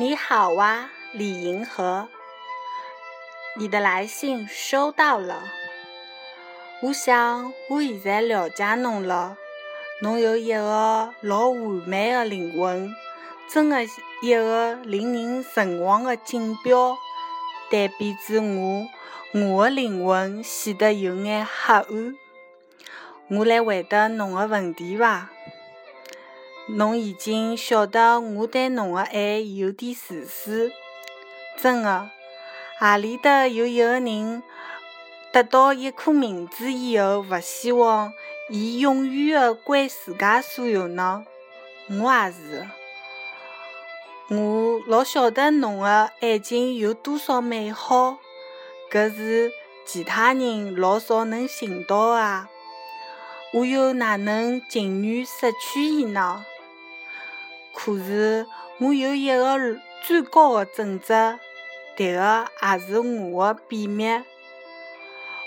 你好啊，李银河，你的来信收到了。我想我现在了解侬了，侬有一个老完美的灵魂，真的一个令人神往的锦标。但比之我，我的灵魂显得有眼黑暗。我来回答侬的问题伐？侬已经晓得我对侬的爱有点自私，真的。何里搭有一个人得到一颗名字以后，勿希望伊永远的归自家所有呢？我也是。我老晓得侬的爱情有多少美好，搿是其他人老少能寻到的。我又哪能情愿失去伊呢？可是我有一个最高的准则，迭个也是我的秘密，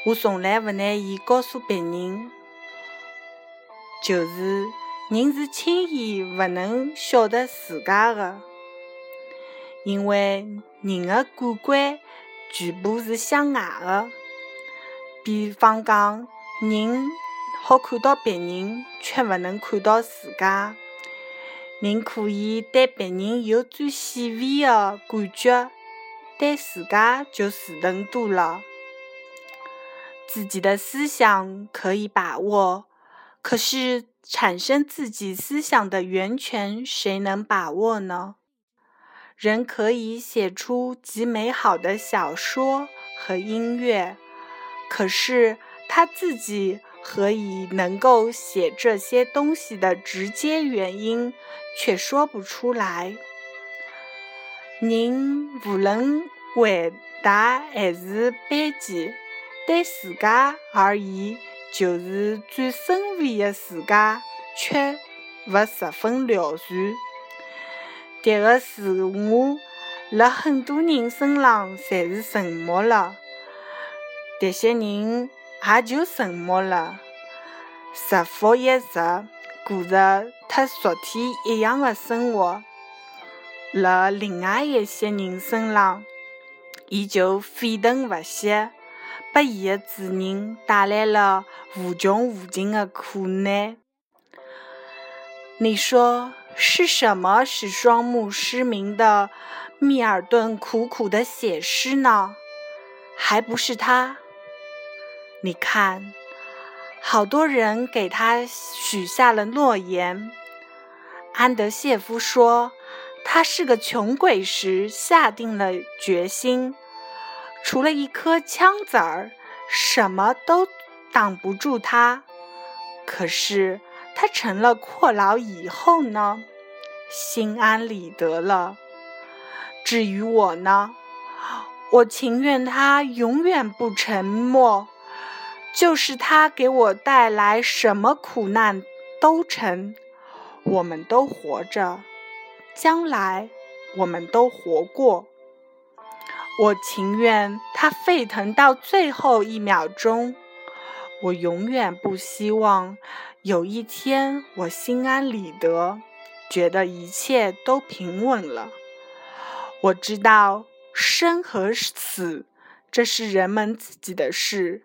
我从来勿拿伊告诉别人。就是人是轻易勿能晓得自家的，因为人的感官全部是向外的。比方讲，人好看到别人，却勿能看到自家。人可以对别人有最细微的感觉，对自家就迟钝多了。自己的思想可以把握，可是产生自己思想的源泉，谁能把握呢？人可以写出极美好的小说和音乐，可是他自己。何以能够写这些东西的直接原因，却说不出来。人无论伟大还是卑贱，对自家而言，就是最深微的自家，却勿十分了然。迭个自我，辣很多人身上侪是沉默了。迭些人。也就沉默了，日复一日过着和昨天一样的生活。辣另外一些人身上，伊就沸腾不息，拨伊的主人带来了无穷无尽的苦难。你说是什么使双目失明的密尔顿苦苦的写诗呢？还不是他。你看，好多人给他许下了诺言。安德谢夫说，他是个穷鬼时下定了决心，除了一颗枪子儿，什么都挡不住他。可是他成了阔佬以后呢，心安理得了。至于我呢，我情愿他永远不沉默。就是他给我带来什么苦难都成，我们都活着，将来我们都活过。我情愿他沸腾到最后一秒钟，我永远不希望有一天我心安理得，觉得一切都平稳了。我知道生和死，这是人们自己的事。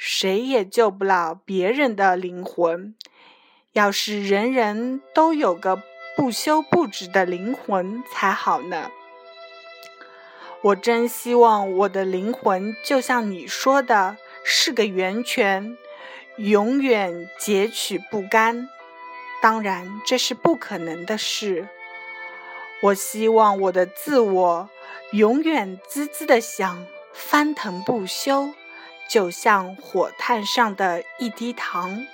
谁也救不了别人的灵魂。要是人人都有个不休不止的灵魂才好呢。我真希望我的灵魂就像你说的，是个源泉，永远截取不干。当然，这是不可能的事。我希望我的自我永远滋滋的响，翻腾不休。就像火炭上的一滴糖，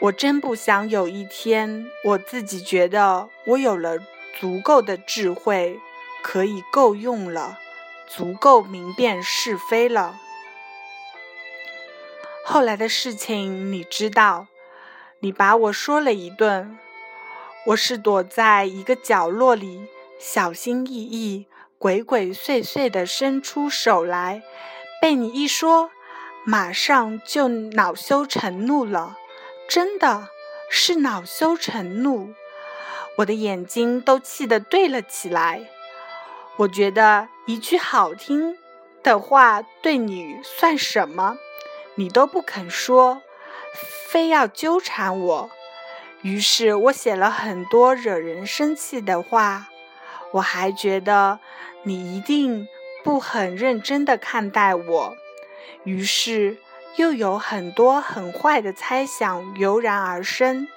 我真不想有一天，我自己觉得我有了足够的智慧，可以够用了，足够明辨是非了。后来的事情你知道，你把我说了一顿，我是躲在一个角落里，小心翼翼。鬼鬼祟祟地伸出手来，被你一说，马上就恼羞成怒了。真的是恼羞成怒。我的眼睛都气得对了起来。我觉得一句好听的话对你算什么？你都不肯说，非要纠缠我。于是我写了很多惹人生气的话。我还觉得你一定不很认真的看待我。于是又有很多很坏的猜想油然而生。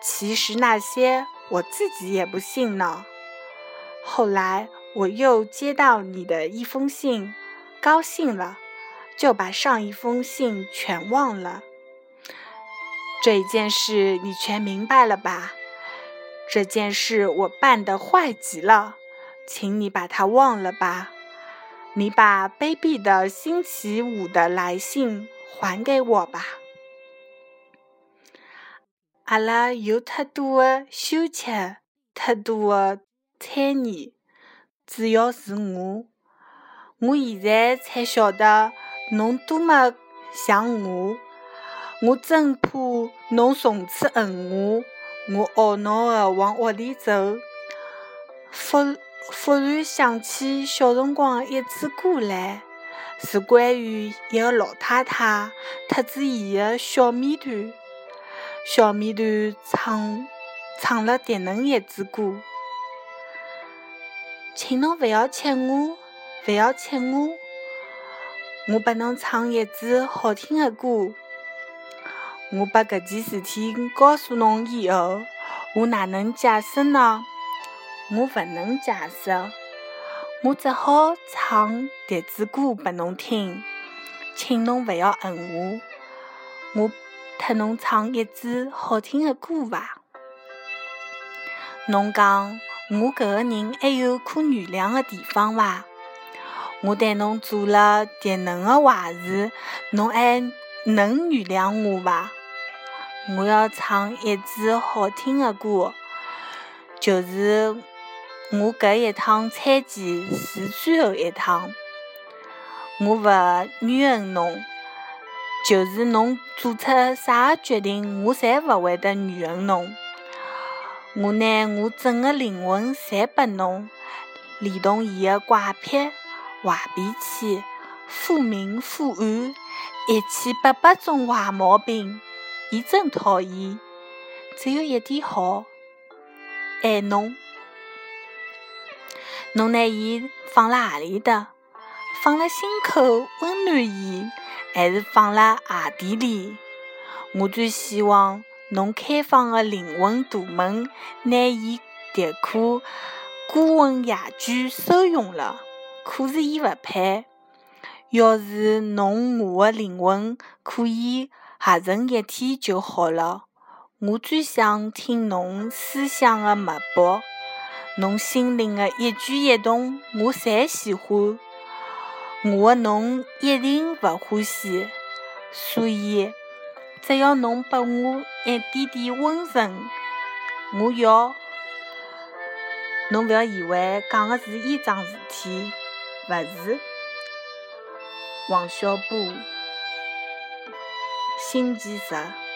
其实那些我自己也不信呢。后来我又接到你的一封信，高兴了。就把上一封信全忘了。这一件事你全明白了吧？这件事我办得坏极了，请你把它忘了吧。你把卑鄙的星期五的来信还给我吧。阿拉有太多的羞怯，太多的猜疑。主要是我，我现在才晓得。侬多么像我，我真怕侬从此恨我。我懊恼地往屋里走，忽忽然想起小辰光一支歌来，是关于一个老太太特子伊个小面团。小面团唱唱了迭能一支歌，请侬勿要吃我，勿要吃我。我拨侬唱一支好听的歌。我把搿件事体告诉侬以后，我哪能解释呢？我勿能解释，我只好唱迭支歌拨侬听。请侬勿要恨我，我特侬唱一支好听的歌伐？侬讲我搿个人还有可原谅的地方伐？我对侬做了迭能个坏事，侬还能原谅我伐？我要唱一支好听的歌，就是我搿一趟参见是最后一趟。我勿怨恨侬，就是侬做出啥决定，我侪勿会得怨恨侬。我拿我整个灵魂侪拨侬，连同伊个怪癖。坏脾气、忽明忽暗，一千八百种坏毛病，伊真讨厌。只有一点好，爱侬。侬拿伊放辣何里搭？放辣心口温暖伊，还是放辣鞋底里？我最希望侬开放个灵魂大门，拿伊迭颗孤魂野鬼收容了。可是伊勿配。要是侬我的灵魂可以合成一体就好了。我最想听侬思想的脉搏，侬心灵的一举一动，我侪喜欢。我的侬一定勿欢喜。所以，只要侬拨我一点点温存，我要。侬勿要以为讲的是一桩事体。勿是，王小波，星期日。